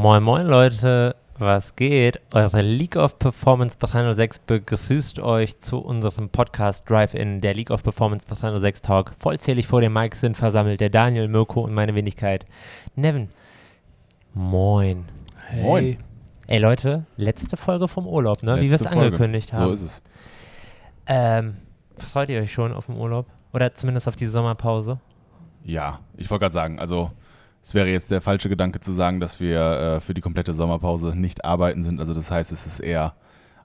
Moin Moin Leute, was geht? Eure League of Performance 306 begrüßt euch zu unserem Podcast Drive-In, der League of Performance 306 Talk. Vollzählig vor dem Mike sind versammelt der Daniel, Mirko und meine Wenigkeit Nevin. Moin. Hey. Moin. Ey Leute, letzte Folge vom Urlaub, ne? Letzte Wie wir es angekündigt haben. So ist es. Ähm, freut ihr euch schon auf den Urlaub? Oder zumindest auf die Sommerpause? Ja, ich wollte gerade sagen, also es wäre jetzt der falsche Gedanke zu sagen, dass wir äh, für die komplette Sommerpause nicht arbeiten sind. Also das heißt, es ist eher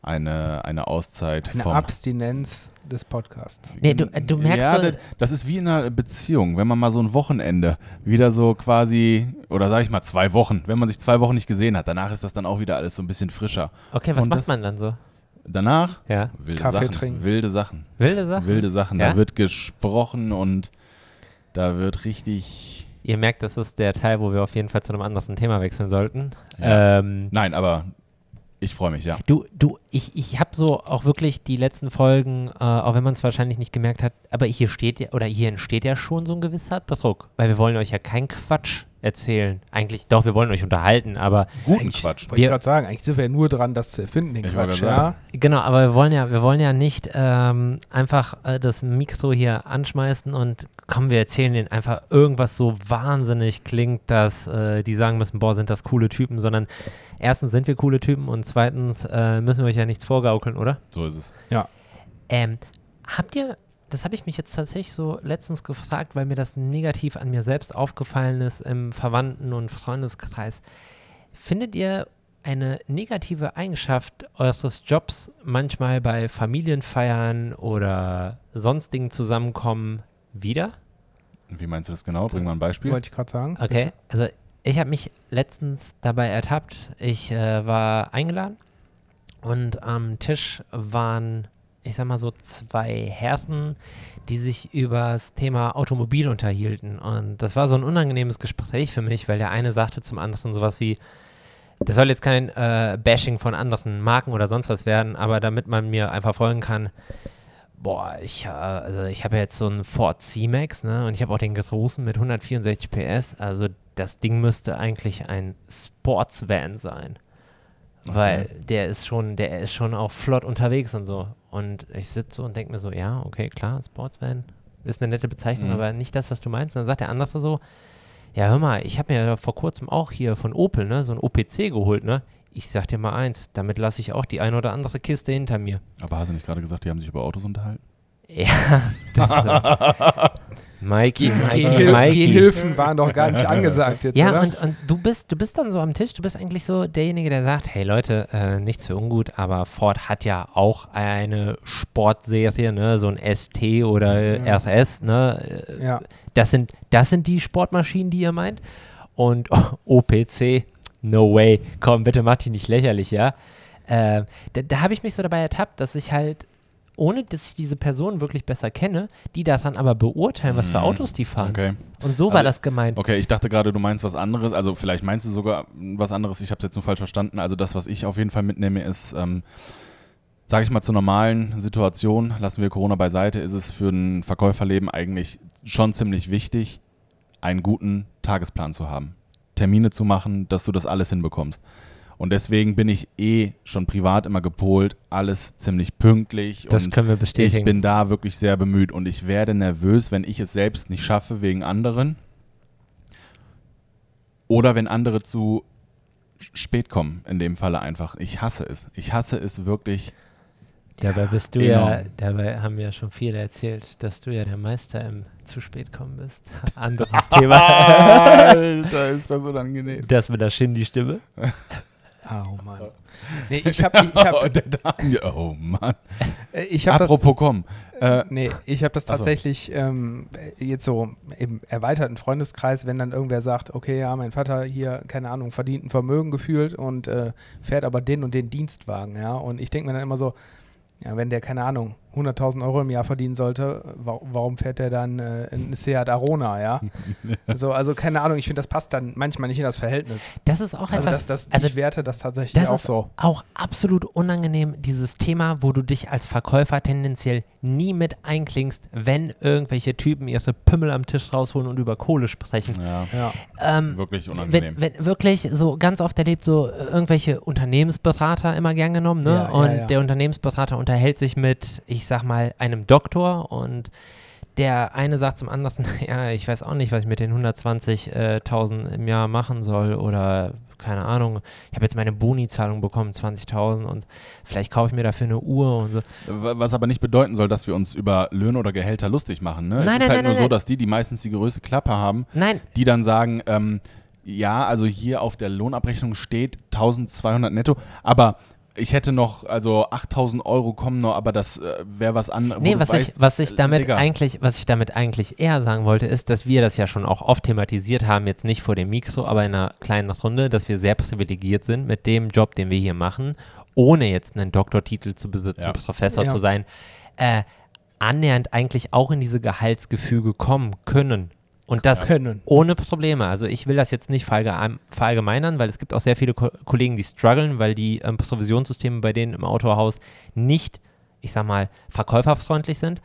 eine, eine Auszeit. Eine Abstinenz des Podcasts. Nee, du, äh, du merkst ja, so das ist wie in einer Beziehung, wenn man mal so ein Wochenende wieder so quasi, oder sage ich mal zwei Wochen, wenn man sich zwei Wochen nicht gesehen hat, danach ist das dann auch wieder alles so ein bisschen frischer. Okay, was Und macht man dann so? Danach? Ja. Wilde Kaffee Sachen. trinken. Wilde Sachen. Wilde Sachen? Wilde Sachen. Ja? Da wird gesprochen und da wird richtig Ihr merkt, das ist der Teil, wo wir auf jeden Fall zu einem anderen Thema wechseln sollten. Ja. Ähm, Nein, aber ich freue mich, ja. Du, du, ich, ich habe so auch wirklich die letzten Folgen, äh, auch wenn man es wahrscheinlich nicht gemerkt hat, aber hier steht ja, oder hier entsteht ja schon so ein gewisser Druck, weil wir wollen euch ja keinen Quatsch erzählen. Eigentlich, doch, wir wollen euch unterhalten, aber. Guten Quatsch. Wollte ich gerade sagen, eigentlich sind wir ja nur dran, das zu erfinden, den ich Quatsch, ja. Genau, aber wir wollen ja, wir wollen ja nicht ähm, einfach äh, das Mikro hier anschmeißen und komm, wir erzählen denen einfach irgendwas so wahnsinnig klingt, dass äh, die sagen müssen, boah, sind das coole Typen, sondern erstens sind wir coole Typen und zweitens äh, müssen wir euch ja nichts vorgaukeln, oder? So ist es. Ja. Ähm, habt ihr, das habe ich mich jetzt tatsächlich so letztens gefragt, weil mir das negativ an mir selbst aufgefallen ist im Verwandten- und Freundeskreis. Findet ihr eine negative Eigenschaft eures Jobs manchmal bei Familienfeiern oder sonstigen Zusammenkommen wieder? Wie meinst du das genau? Bring mal ein Beispiel. Wollte ich gerade sagen. Okay, bitte. also ich habe mich letztens dabei ertappt. Ich äh, war eingeladen und am Tisch waren, ich sag mal so, zwei Herren, die sich über das Thema Automobil unterhielten. Und das war so ein unangenehmes Gespräch für mich, weil der eine sagte zum anderen sowas wie, das soll jetzt kein äh, Bashing von anderen Marken oder sonst was werden, aber damit man mir einfach folgen kann, boah, ich, äh, also ich habe ja jetzt so einen Ford C-Max, ne, und ich habe auch den großen mit 164 PS, also das Ding müsste eigentlich ein Sportsvan sein. Okay. Weil der ist schon, der ist schon auch flott unterwegs und so. Und ich sitze so und denke mir so, ja, okay, klar, Sportsvan ist eine nette Bezeichnung, mhm. aber nicht das, was du meinst. Und dann sagt der andere so, ja, hör mal, ich habe mir vor kurzem auch hier von Opel, ne, so ein OPC geholt, ne? Ich sag dir mal eins, damit lasse ich auch die eine oder andere Kiste hinter mir. Aber hast du nicht gerade gesagt, die haben sich über Autos unterhalten? Ja, das, äh, Mikey, Mikey, Mikey. Gehilfen waren doch gar nicht angesagt jetzt, Ja, oder? Und, und du bist, du bist dann so am Tisch, du bist eigentlich so derjenige, der sagt, hey Leute, äh, nichts für ungut, aber Ford hat ja auch eine Sportserie, ne, so ein ST oder ja. RS, ne? Äh, ja. Das sind, das sind die Sportmaschinen, die ihr meint. Und oh, OPC, no way, komm, bitte mach die nicht lächerlich, ja. Äh, da, da habe ich mich so dabei ertappt, dass ich halt ohne dass ich diese Person wirklich besser kenne, die das dann aber beurteilen, was für mhm. Autos die fahren. Okay. Und so also, war das gemeint. Okay, ich dachte gerade, du meinst was anderes. Also vielleicht meinst du sogar was anderes. Ich habe es jetzt nur falsch verstanden. Also das, was ich auf jeden Fall mitnehme, ist, ähm, sage ich mal, zur normalen Situation, lassen wir Corona beiseite, ist es für ein Verkäuferleben eigentlich schon ziemlich wichtig, einen guten Tagesplan zu haben. Termine zu machen, dass du das alles hinbekommst. Und deswegen bin ich eh schon privat immer gepolt, alles ziemlich pünktlich. Das können wir bestätigen. Ich bin da wirklich sehr bemüht und ich werde nervös, wenn ich es selbst nicht schaffe wegen anderen. Oder wenn andere zu spät kommen, in dem Falle einfach. Ich hasse es. Ich hasse es wirklich. Dabei bist du enorm. ja, dabei haben ja schon viele erzählt, dass du ja der Meister im zu spät kommen bist. Anderes Thema. Alter, ist das unangenehm. Das mit der Shindy-Stimme. Oh Mann. Nee, ich habe ich hab, oh, Mann. Äh, ich hab Apropos das, komm. Äh, nee, ich habe das tatsächlich ähm, jetzt so im erweiterten Freundeskreis, wenn dann irgendwer sagt, okay, ja, mein Vater hier, keine Ahnung, verdient ein Vermögen gefühlt und äh, fährt aber den und den Dienstwagen, ja. Und ich denke mir dann immer so, Ja, wenn der, keine Ahnung, 100.000 Euro im Jahr verdienen sollte, wa warum fährt der dann äh, in Seat Arona, ja? so, also keine Ahnung, ich finde, das passt dann manchmal nicht in das Verhältnis. Das ist auch Also etwas, das, das, also ich werte das tatsächlich das auch ist so. auch absolut unangenehm, dieses Thema, wo du dich als Verkäufer tendenziell nie mit einklingst, wenn irgendwelche Typen ihre Pimmel am Tisch rausholen und über Kohle sprechen. Ja, Ja. Ähm, wirklich unangenehm. wenn, wenn wirklich so ganz oft erlebt, so äh, irgendwelche Unternehmensberater immer gern genommen, ne? Ja, ja, und ja. der Unternehmensberater unterhält sich mit, ich sag mal, einem Doktor und der eine sagt zum anderen, ja, ich weiß auch nicht, was ich mit den 120.000 im Jahr machen soll oder keine Ahnung, ich habe jetzt meine Boni-Zahlung bekommen, 20.000 und vielleicht kaufe ich mir dafür eine Uhr und so. Was aber nicht bedeuten soll, dass wir uns über Löhne oder Gehälter lustig machen. Ne? Nein, es ist nein, halt nein, nur so, dass die, die meistens die größte Klappe haben, die dann sagen, ähm, ja, also hier auf der Lohnabrechnung steht 1200 netto, aber ich hätte noch, also 8000 Euro kommen noch, aber das äh, wäre was anderes. Nee, was, ich, was ich äh, damit Digga. eigentlich, was ich damit eigentlich eher sagen wollte, ist, dass wir das ja schon auch oft thematisiert haben, jetzt nicht vor dem Mikro, aber in einer kleinen Runde, dass wir sehr privilegiert sind mit dem Job, den wir hier machen, ohne jetzt einen Doktortitel zu besitzen, Ja. Professor Ja. zu sein, äh, annähernd eigentlich auch in diese Gehaltsgefüge kommen können. Und das Können. ohne Probleme. Also ich will das jetzt nicht verallgemein- verallgemeinern, weil es gibt auch sehr viele Ko Kollegen, die strugglen, weil die ähm, Provisionssysteme bei denen im Autohaus nicht, ich sag mal, verkäuferfreundlich sind.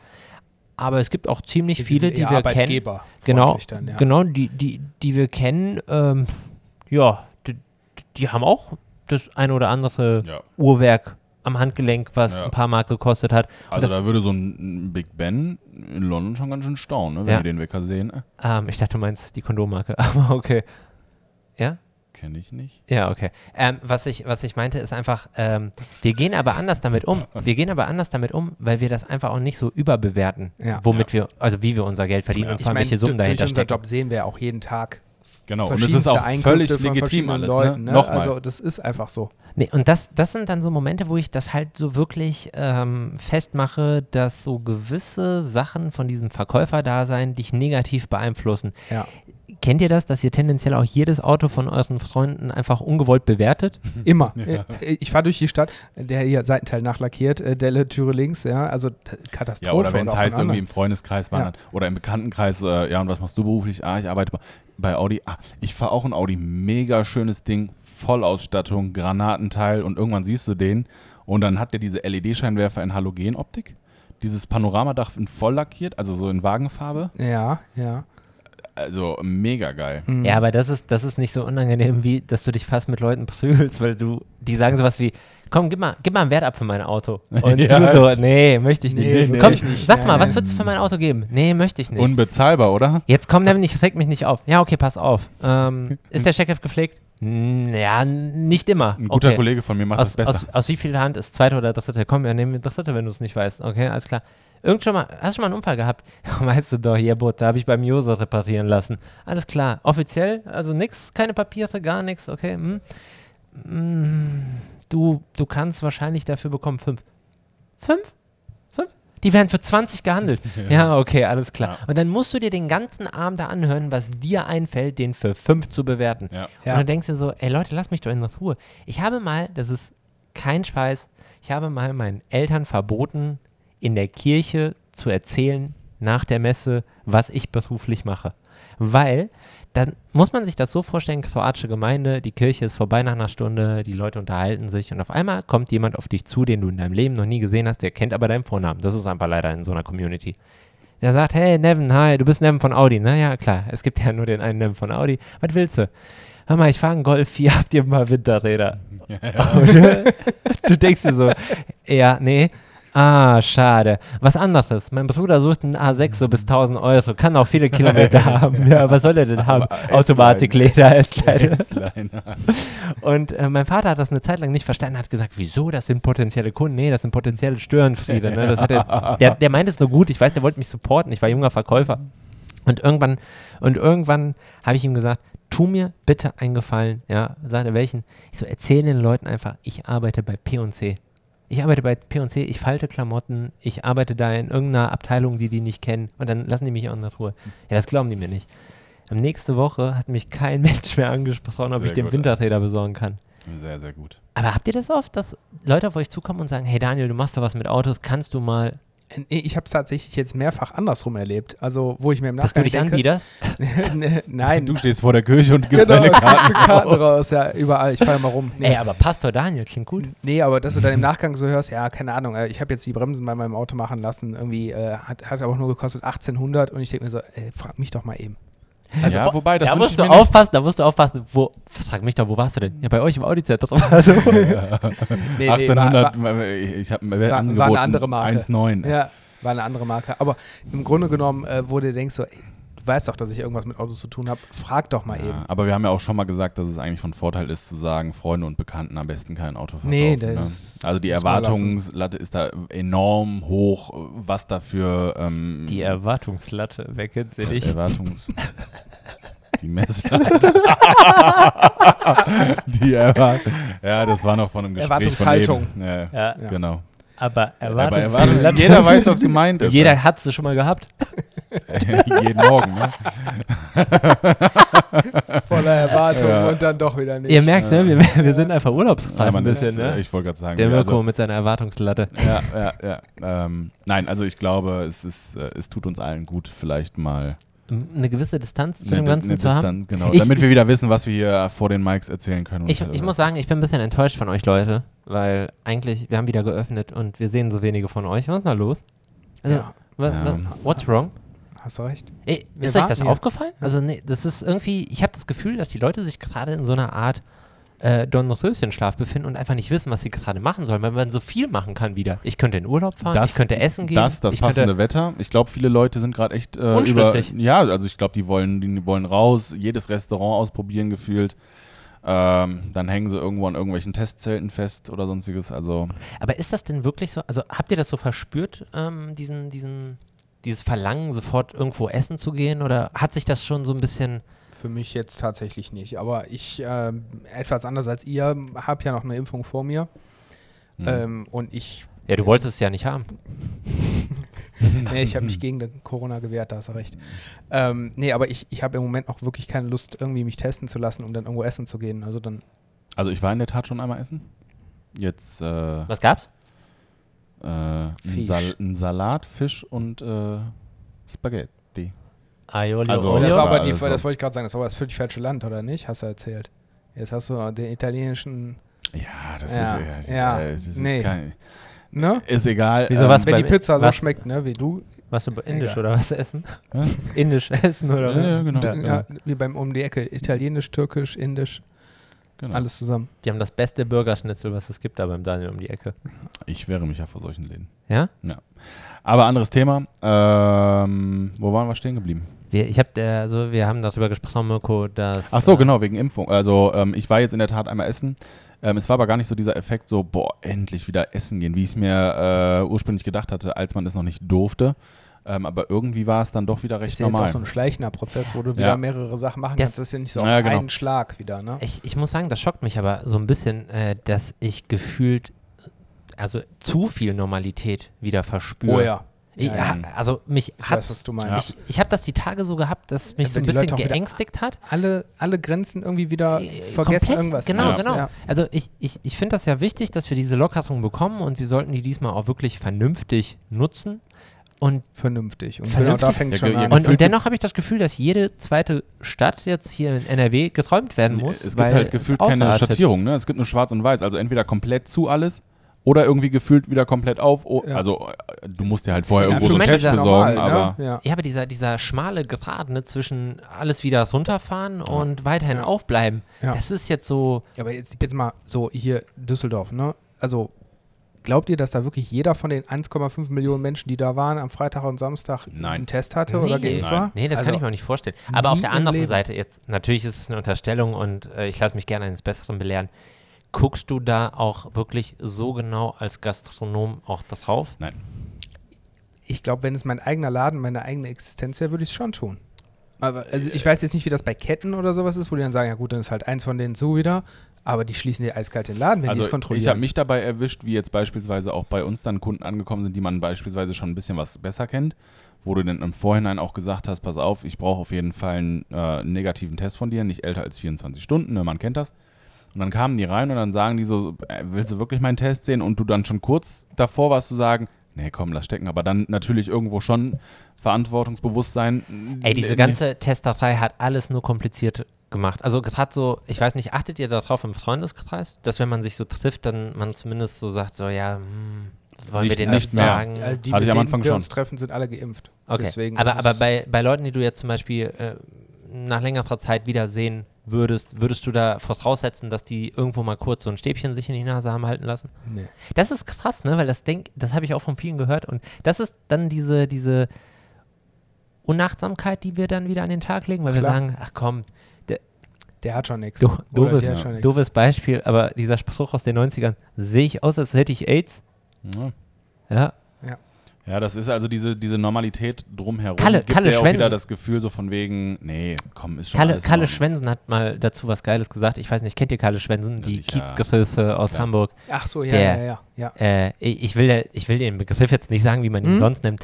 Aber es gibt auch ziemlich Die viele, die wir kennen. Arbeitgeber Genau, Dann, ja. genau, die, die, die wir kennen, ähm, ja, die, die haben auch das eine oder andere Ja. Uhrwerk am Handgelenk, was Ja. ein paar Mark gekostet hat. Und Also das- da würde so ein Big Ben in London schon ganz schön staunen, ne, wenn Ja. wir den Wecker sehen. Äh, Ähm, ich dachte, du meinst die Kondommarke, aber okay. Ja? Kenne ich nicht. Ja, okay. Ähm, was, ich, was ich meinte, ist einfach, ähm, wir gehen aber anders damit um. Wir gehen aber anders damit um, weil wir das einfach auch nicht so überbewerten, Ja. womit wir, also wie wir unser Geld verdienen Ja. und vor allem, welche Summen dahinter unser stecken. Job sehen wir auch jeden Tag Genau, und es ist auch völlig legitim alles. Leuten. ne? Ne? Nochmal. Also das ist einfach so. Nee, und das, das sind dann so Momente, wo ich das halt so wirklich ähm, festmache, dass so gewisse Sachen von diesem Verkäuferdasein dich negativ beeinflussen. Ja. Kennt ihr das, dass ihr tendenziell auch jedes Auto von euren Freunden einfach ungewollt bewertet? Immer. Äh, Ich fahre durch die Stadt, der hier Seitenteil nachlackiert, äh, Delle, Türe links, ja, also Katastrophe. Ja, oder wenn es heißt, irgendwie im Freundeskreis Ja. wandern oder im Bekanntenkreis, äh, ja, und was machst du beruflich? Ah, ich arbeite bei- bei Audi. Ah, ich fahre auch ein Audi. Mega schönes Ding, Vollausstattung, Granatenteil und irgendwann siehst du den und dann hat der diese LED-Scheinwerfer in Halogenoptik. Dieses Panoramadach in voll lackiert, also so in Wagenfarbe. Ja, ja. Also mega geil. Mhm. Ja, aber das ist, das ist nicht so unangenehm, wie dass du dich fast mit Leuten prügelst, weil du, die sagen sowas wie, komm, gib mal, gib mal einen Wert ab für mein Auto. Und Ja. du so, nee, möchte ich nicht. Nee, nee, komm, ich nicht. sag mal, was würdest du für mein Auto geben? Nee, möchte ich nicht. Unbezahlbar, oder? Jetzt komm, Devin, ich reg mich nicht auf. Ja, okay, pass auf. Ähm, ist der Checkheft gepflegt? Hm, Ja, nicht immer. Ein guter okay. Kollege von mir macht aus, das besser. aus, aus wie viel Hand ist zweite oder dritte? Komm, wir nehmen das dritte, wenn du es nicht weißt. Okay, alles klar. Irgend schon mal, hast du schon mal einen Unfall gehabt? weißt du doch, hier, Boot, da habe ich beim Joso reparieren lassen. Alles klar. Offiziell, also nix, keine Papiere, gar nichts, okay. Hm. Hm, du, du kannst wahrscheinlich dafür bekommen fünf. Fünf? Die werden für 20 gehandelt. Ja, okay, alles klar. Ja. Und dann musst du dir den ganzen Abend da anhören, was dir einfällt, den für fünf zu bewerten. Ja. Und Ja. dann denkst du so, ey Leute, lasst mich doch in Ruhe. Ich habe mal, das ist kein Scheiß, ich habe mal meinen Eltern verboten, in der Kirche zu erzählen nach der Messe, was ich beruflich mache. Weil, dann muss man sich das so vorstellen, kroatische Gemeinde, die Kirche ist vorbei nach einer Stunde, die Leute unterhalten sich und auf einmal kommt jemand auf dich zu, den du in deinem Leben noch nie gesehen hast, der kennt aber deinen Vornamen. Das ist einfach leider in so einer Community. Der sagt, hey Nevin, hi, du bist Nevin von Audi. Na ja, klar, es gibt ja nur den einen Nevin von Audi. Was willst du? Hör mal, ich fahre einen Golf 4, habt ihr mal Winterräder? Und du denkst dir so, ja, nee. Ah, schade. Was anderes. Mein Bruder sucht einen A6 so bis 1000 Euro. Kann auch viele Kilometer haben. Ja, was soll er denn haben? Automatikleder, S-Line. S-Line. Und äh, mein Vater hat das eine Zeit lang nicht verstanden, hat gesagt, wieso, das sind potenzielle Kunden. Nee, das sind potenzielle Störenfriede. Ne? Das hat jetzt, der, der meint es nur gut. Ich weiß, der wollte mich supporten. Ich war junger Verkäufer. Und irgendwann, und irgendwann habe ich ihm gesagt, tu mir bitte einen Gefallen. Ja, sagt er welchen? Ich so, erzähle den Leuten einfach, ich arbeite bei P&C. Ich arbeite bei P&C, ich falte Klamotten, ich arbeite da in irgendeiner Abteilung, die die nicht kennen. Und dann lassen die mich auch in der Ruhe. Ja, das glauben die mir nicht. Am nächste Woche hat mich kein Mensch mehr angesprochen, ob Sehr ich dem gut. Winterräder besorgen kann. Sehr, sehr gut. Aber habt ihr das oft, dass Leute auf euch zukommen und sagen, hey Daniel, du machst da was mit Autos, kannst du mal, Ich habe es tatsächlich jetzt mehrfach andersrum erlebt. Also, wo ich mir im dass du Nachgang dich anbiederst? Nee, Nein, Du stehst vor der Kirche und gibst genau, deine Karten. Karten raus. raus, ja, überall. Ich fahre mal rum. Nee. Ey, aber Pastor Daniel klingt gut. Nee, aber dass du dann im Nachgang so hörst, ja, keine Ahnung, äh, ich habe jetzt die Bremsen bei meinem Auto machen lassen, irgendwie äh, hat, hat aber nur gekostet 1800 und ich denke mir so, ey, frag mich doch mal eben. Also ja, vor- wobei, das da musst ich du mir nicht. aufpassen, da musst du aufpassen, wo, frag mich doch, wo warst du denn? Ja, bei euch im Audi-Zentrum. Also, Nee, 1800, war, war, ich habe mir war eine angeboten, andere Marke. 1,9. ja, war eine andere Marke. Aber im Grunde genommen, äh, wo du denkst so, ey, du weißt doch, dass ich irgendwas mit Autos zu tun habe, frag doch mal Ja, eben. aber wir haben ja auch schon mal gesagt, dass es eigentlich von Vorteil ist, zu sagen, Freunde und Bekannten am besten kein Auto verkaufen. Nee, ne? das Also die. Erwartungslatte ist da enorm hoch, was dafür ähm, die Erwartungslatte, wer kennt sie nicht? Erwartungs... Die Messlatte. die Erwart Ja, das war noch von einem Gespräch Erwartungshaltung. Von eben. ja, Ja, Ja. Genau. aber Aber Erwartung, Erwartungslatte. jeder weiß, was gemeint ist. Jeder hat sie schon mal gehabt. Jeden Morgen, ne? Voller Erwartung Ja. und dann doch wieder nicht. Ihr merkt, ne, wir, wir sind einfach urlaubsreif Ja, ein bisschen, ist, ne? äh, Ich wollte gerade sagen. Der also- Mirko mit seiner Erwartungslatte. Ja, ja, ja. Ähm, nein, also ich glaube, es ist, äh, es tut uns allen gut, vielleicht mal Eine gewisse Distanz zu eine, dem Ganzen eine zu haben. Distanz, genau, Ich- damit wir ich- wieder wissen, was wir hier vor den Mics erzählen können. Ich, ich muss sagen, ich bin ein bisschen enttäuscht von euch, Leute, weil eigentlich, wir haben wieder geöffnet und wir sehen so wenige von euch. Was ist da los? Also, Ja, wa- Ja. wa- what's wrong? Hast du recht. Ey, ist euch das ja. aufgefallen? Also, nee, das ist irgendwie, ich habe das Gefühl, dass die Leute sich gerade in so einer Art äh, Dornröschenschlaf befinden und einfach nicht wissen, was sie gerade machen sollen, weil man so viel machen kann wieder. Ich könnte in Urlaub fahren, Das- ich könnte essen gehen. das, das passende Wetter. Ich glaube, viele Leute sind gerade echt äh, über. Ja, also ich glaube, die wollen, die wollen raus, jedes Restaurant ausprobieren gefühlt. Ähm, dann hängen sie irgendwo an irgendwelchen Testzelten fest oder sonstiges. Also Aber ist das denn wirklich so? Also habt ihr das so verspürt, ähm, diesen, diesen, dieses Verlangen, sofort irgendwo essen zu gehen? Oder hat sich das schon so ein bisschen. Für mich jetzt tatsächlich nicht. Aber ich, ähm, etwas anders als ihr, habe ja noch eine Impfung vor mir. hm. Ähm, und ich, Ja, du wolltest es ja nicht haben. nee, ich habe mich gegen den Corona gewehrt, da hast du recht. Ähm, nee, aber ich, ich habe im Moment auch wirklich keine Lust, irgendwie mich testen zu lassen, um dann irgendwo essen zu gehen. Also dann, also ich war in der Tat schon einmal essen. Jetzt äh, Was gab's? Äh, ein. Sal ein Salat, Fisch und äh, Spaghetti. Aioli, Also, das, Ja, war aber die, alles das wollte ich gerade sagen, das war das völlig falsche Land, oder nicht? Hast du erzählt. Jetzt hast du den italienischen, Ja, das Ja, ist, ja, äh, es ist, nee. kein, ne? ist egal. Wieso ähm, was? Wenn die Pizza so schmeckt, ne, wie du, Was du indisch Egal. oder was essen? Indisch essen oder Ja, was? ja, genau. Ja. ja, wie beim um die Ecke, italienisch, türkisch, indisch, Genau. alles zusammen. Die haben das beste Burgerschnitzel, was es gibt, da beim Daniel um die Ecke. Ich wehre mich ja vor solchen Läden. Ja? Aber anderes Thema. Ähm, wo waren wir stehen geblieben? Wir, ich hab, äh, also wir haben darüber gesprochen, Mirko, dass. Ach so, äh, genau, wegen Impfung. Also ähm, ich war jetzt in der Tat einmal essen. Ähm, es war aber gar nicht so dieser Effekt, so, boah, endlich wieder essen gehen, wie ich es mir äh, ursprünglich gedacht hatte, als man es noch nicht durfte. Ähm, aber irgendwie war es dann doch wieder recht Ist ja jetzt normal. auch so ein schleichender Prozess, wo du Ja. wieder mehrere Sachen machen Das- kannst. Das ist ja nicht so Ja, auf genau. einen Schlag wieder, ne? Ich, ich muss sagen, das schockt mich aber so ein bisschen, äh, dass ich gefühlt, also zu viel Normalität wieder verspüre. Oh ja. Ich, Ja, ja. Also mich Ich hat weiß, was du meinst. Ich, ich habe das die Tage so gehabt, dass mich Ja, so ein bisschen geängstigt hat. Alle, alle Grenzen irgendwie wieder Äh, vergessen komplett, irgendwas. Genau, Ja. genau. Ja. Also ich, ich, ich finde das ja wichtig, dass wir diese Lockerung bekommen und wir sollten die diesmal auch wirklich vernünftig nutzen. Und, Vernünftig. Und Vernünftig? genau da fängt Ja, schon an. ja, und, und dennoch habe ich das Gefühl, dass jede zweite Stadt jetzt hier in NRW geträumt werden muss. es gibt weil halt gefühlt keine. Schattierung, ne? Es gibt nur schwarz und weiß. Also entweder komplett zu alles oder irgendwie gefühlt wieder komplett auf. Oh, Ja. Also äh, du musst dir halt vorher Ja, irgendwo so einen Test ja besorgen, normal, aber ne? ja. Ja, aber dieser, dieser schmale Grad ne, zwischen alles wieder runterfahren und weiterhin Ja. aufbleiben, Ja. das ist jetzt so, Aber jetzt, jetzt mal so hier Düsseldorf, ne? Also glaubt ihr, dass da wirklich jeder von den 1,5 Millionen Menschen, die da waren, am Freitag und Samstag Nein. einen Test hatte oder Nee. geimpft Nein. war? nee, das also, kann ich mir auch nicht vorstellen. Aber auf der anderen Leben. Seite jetzt, natürlich ist es eine Unterstellung und äh, ich lasse mich gerne eines Besseren belehren. Guckst du da auch wirklich so genau als Gastronom auch drauf? Ich glaube, wenn es mein eigener Laden, meine eigene Existenz wäre, würde ich es schon tun. Aber also ich weiß jetzt nicht, wie das bei Ketten oder sowas ist, wo die dann sagen, ja gut, dann ist halt eins von denen so wieder, aber die schließen dir eiskalt den Laden, wenn die Also es kontrollieren. ich habe mich dabei erwischt, wie jetzt beispielsweise auch bei uns dann Kunden angekommen sind, die man beispielsweise schon ein bisschen was besser kennt, wo du dann im Vorhinein auch gesagt hast, pass auf, ich brauche auf jeden Fall einen äh, negativen Test von dir, nicht älter als 24 Stunden, ne, man kennt das. Und dann kamen die rein und dann sagen die so, äh, willst du wirklich meinen Test sehen? Und du dann schon kurz davor warst zu sagen, nee, komm, lass stecken. Aber dann natürlich irgendwo schon Verantwortungsbewusstsein. Ey, diese Nee. ganze Testerei hat alles nur kompliziert gemacht. Also gerade so, ich weiß nicht, achtet ihr darauf im Freundeskreis, dass wenn man sich so trifft, dann man zumindest so sagt, so ja, hm, wollen wir dir nicht sagen? Ja, die, Hatte ich am Anfang wir schon. uns treffen, sind alle geimpft. Okay, Deswegen aber, aber es- bei, bei Leuten, die du jetzt zum Beispiel äh, nach längerer Zeit wiedersehen würdest, würdest du da voraussetzen, dass die irgendwo mal kurz so ein Stäbchen sich in die Nase haben halten lassen? Nee. Das ist krass, ne? Weil das denk, das habe ich auch von vielen gehört und das ist dann diese, diese Unachtsamkeit, die wir dann wieder an den Tag legen, weil wir Klar. sagen, ach komm, Der hat schon nichts. do, Oder doofes, der hat schon nix. doofes Beispiel, aber dieser Spruch aus den 90ern, sehe ich aus, als hätte ich AIDS? Ja. Ja, Ja, das ist also diese, diese Normalität drumherum. Kalle- gibt Kalle auch Schwensen. wieder das Gefühl so von wegen, nee, komm, ist schon Kalle, alles Kalle. Schwensen hat mal dazu was Geiles gesagt. Ich weiß nicht, kennt ihr Kalle Schwensen, die ja. Kiezgröße aus Ja. Hamburg? Ach so, ja, Der- ja, ja, ja. Äh, ich, will, der- ich will den Begriff jetzt nicht sagen, wie man ihn Hm? sonst nimmt.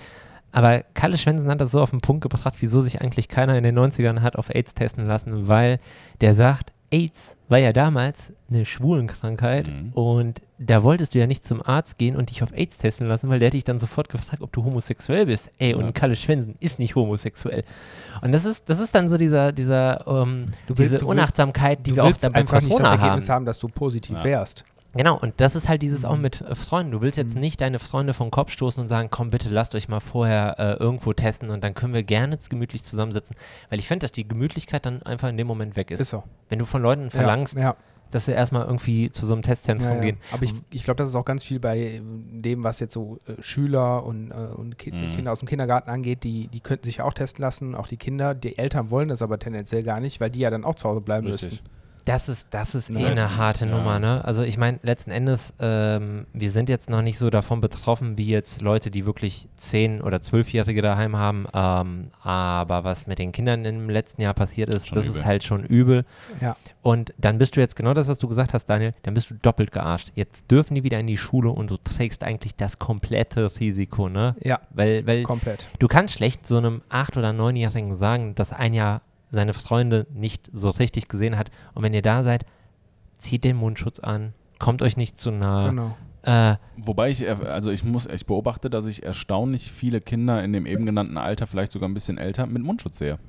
Aber Kalle Schwensen hat das so auf den Punkt gebracht, wieso sich eigentlich keiner in den 90ern hat auf AIDS testen lassen, weil der sagt, AIDS war ja damals eine Schwulenkrankheit Mhm. und da wolltest du ja nicht zum Arzt gehen und dich auf AIDS testen lassen, weil der hätte dich dann sofort gefragt, ob du homosexuell bist. Ey, Ja. und Kalle Schwensen ist nicht homosexuell. Und das ist, das ist dann so dieser, dieser, ähm, Du willst- diese Unachtsamkeit, die du wir auch dann bei einfach nicht das Corona haben. Ergebnis haben, dass du positiv Ja. wärst. Genau, und das ist halt dieses auch Mhm. mit äh, Freunden. Du willst jetzt Mhm. nicht deine Freunde vom Kopf stoßen und sagen, komm bitte, lasst euch mal vorher äh, irgendwo testen und dann können wir gerne jetzt gemütlich zusammensitzen. Weil ich finde, dass die Gemütlichkeit dann einfach in dem Moment weg ist. Ist so. Wenn du von Leuten verlangst, Ja, ja, dass sie erstmal irgendwie zu so einem Testzentrum ja, ja. gehen. Aber ich, ich glaube, das ist auch ganz viel bei äh, dem, was jetzt so äh, Schüler und, äh, und Ki Mhm. Kinder aus dem Kindergarten angeht. Die, die könnten sich ja auch testen lassen, auch die Kinder. Die Eltern wollen das aber tendenziell gar nicht, weil die ja dann auch zu Hause bleiben Richtig. müssten. Das ist, das ist eh Ja. eine harte Ja. Nummer, ne? Also ich meine, letzten Endes, ähm, wir sind jetzt noch nicht so davon betroffen, wie jetzt Leute, die wirklich 10- oder 12-Jährige daheim haben. Ähm, aber was mit den Kindern im letzten Jahr passiert ist, Schon das übel. ist halt schon übel. Ja. Und dann bist du jetzt genau das, was du gesagt hast, Daniel, dann bist du doppelt gearscht. Jetzt dürfen die wieder in die Schule und du trägst eigentlich das komplette Risiko, ne? Ja, Weil, weil komplett. du kannst schlecht so einem 8- oder 9-Jährigen sagen, dass ein Jahr seine Freunde nicht so richtig gesehen hat. Und wenn ihr da seid, zieht den Mundschutz an, kommt euch nicht zu nahe. Genau. Äh, Wobei ich, äh, also ich muss, ich beobachte, dass ich erstaunlich viele Kinder in dem eben genannten Alter, vielleicht sogar ein bisschen älter, mit Mundschutz sehe.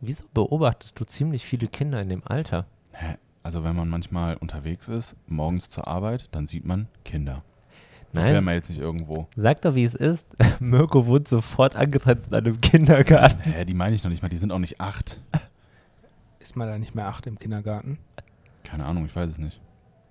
wieso beobachtest du ziemlich viele Kinder in dem Alter? Hä? Also wenn man manchmal unterwegs ist, morgens zur Arbeit, dann sieht man Kinder. Nein. Sofern man jetzt nicht irgendwo. Sag doch, wie es ist. Mirko wohnt sofort angegrenzt an einem Kindergarten. Hä, die meine ich noch nicht mal, die sind auch nicht acht. Ist man da nicht mehr acht im Kindergarten? Keine Ahnung, ich weiß es nicht.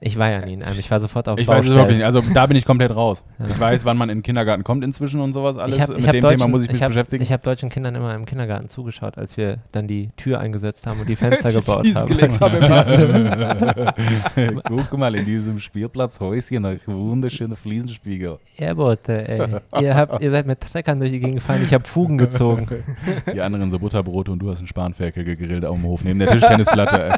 Ich war ja nie in einem. Ich war sofort auf Ich weiß es Baustellen. wirklich nicht. Also da bin ich komplett raus. Ich weiß, wann man in den Kindergarten kommt inzwischen und sowas alles. Ich hab, Mit ich hab dem deutschen, Thema muss ich mich hab, beschäftigen. Ich habe deutschen Kindern immer im Kindergarten zugeschaut, als wir dann die Tür eingesetzt haben und die Fenster Die gebaut Fliesen haben. haben Guck mal, in diesem Spielplatzhäuschen ein wunderschöner Fliesenspiegel. Ja, Bote, ey. ihr, habt, ihr seid mit Treckern durch die Gegend gefahren, ich habe Fugen gezogen. Die anderen so Butterbrote und du hast einen Spanferkel gegrillt auf dem Hof neben der Tischtennisplatte. ey.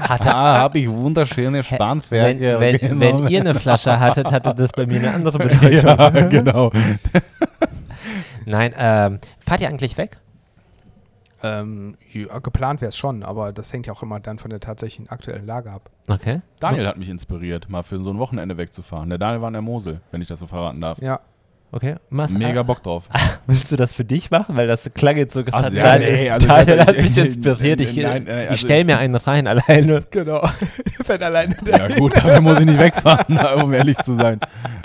Hatte, Da habe ich wunderschöne wenn, Spanferkel. wenn, genommen. wenn ihr eine Flasche hattet, hatte das bei mir eine andere Bedeutung. ja, genau. Nein, ähm, fahrt ihr eigentlich weg? Ähm, ja, geplant wäre es schon, aber das hängt ja auch immer dann von der tatsächlichen aktuellen Lage ab. Okay. Daniel hat mich inspiriert, mal für so ein Wochenende wegzufahren. Der Daniel war in der Mosel, wenn ich das so verraten darf. Ja, Okay. Machst, Mega äh, Bock drauf. Willst du das für dich machen? Weil das klang jetzt so gesagt. Ja, nee, also Daniel hat mich ich- inspiriert. Ich, nein, äh, ich also stelle mir einen rein alleine. genau. Wenn alleine Ja gut, dafür muss ich nicht wegfahren, um ehrlich zu sein.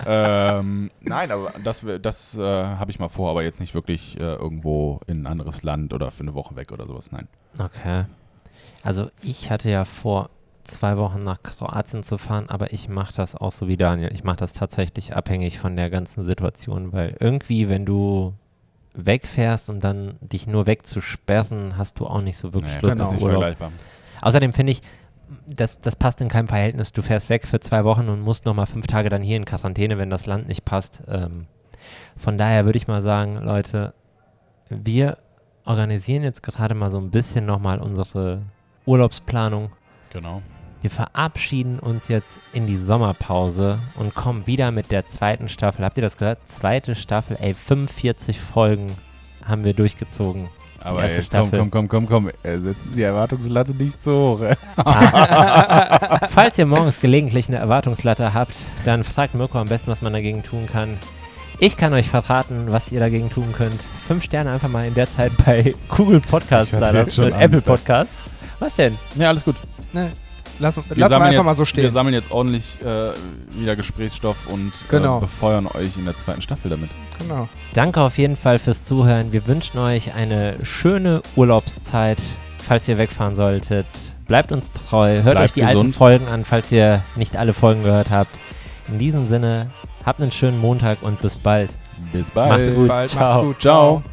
Ähm, nein, aber das, das äh, habe ich mal vor, aber jetzt nicht wirklich äh, irgendwo in ein anderes Land oder für eine Woche weg oder sowas. Nein. Okay. Also ich hatte ja vor, zwei Wochen nach Kroatien zu fahren, aber ich mache das auch so wie Daniel. Ich mache das tatsächlich abhängig von der ganzen Situation, weil irgendwie, wenn du wegfährst und dann dich nur wegzusperren, hast du auch nicht so wirklich Nee, Lust genau. auf Urlaub. Außerdem finde ich, das, das passt in keinem Verhältnis. Du fährst weg für zwei Wochen und musst nochmal fünf Tage dann hier in Quarantäne, wenn das Land nicht passt. Ähm, von daher würde ich mal sagen, Leute, wir organisieren jetzt gerade mal so ein bisschen nochmal unsere Urlaubsplanung. Genau. Wir verabschieden uns jetzt in die Sommerpause und kommen wieder mit der zweiten Staffel. Habt ihr das gehört? Zweite Staffel, ey, 45 Folgen haben wir durchgezogen. Aber erste ey, komm, Staffel. komm, komm, komm, komm. Äh, Setzen die Erwartungslatte nicht so hoch. ey. Falls ihr morgens gelegentlich eine Erwartungslatte habt, dann fragt Mirko am besten, was man dagegen tun kann. Ich kann euch verraten, was ihr dagegen tun könnt. Fünf Sterne einfach mal in der Zeit bei Google Podcasts da und Apple. Podcasts. Was denn? Ja, alles gut. Ne, lass Wir sammeln einfach jetzt, mal so Wir stehen. sammeln jetzt ordentlich äh, wieder Gesprächsstoff und Genau. äh, befeuern euch in der zweiten Staffel damit. Genau. Danke auf jeden Fall fürs Zuhören. Wir wünschen euch eine schöne Urlaubszeit, falls ihr wegfahren solltet. Bleibt uns treu. Hört Bleibt euch die alten gesund. Folgen an, falls ihr nicht alle Folgen gehört habt. In diesem Sinne, habt einen schönen Montag und bis bald. Bis bald. Macht's Bis gut. bald. Ciao. Macht's gut. Ciao.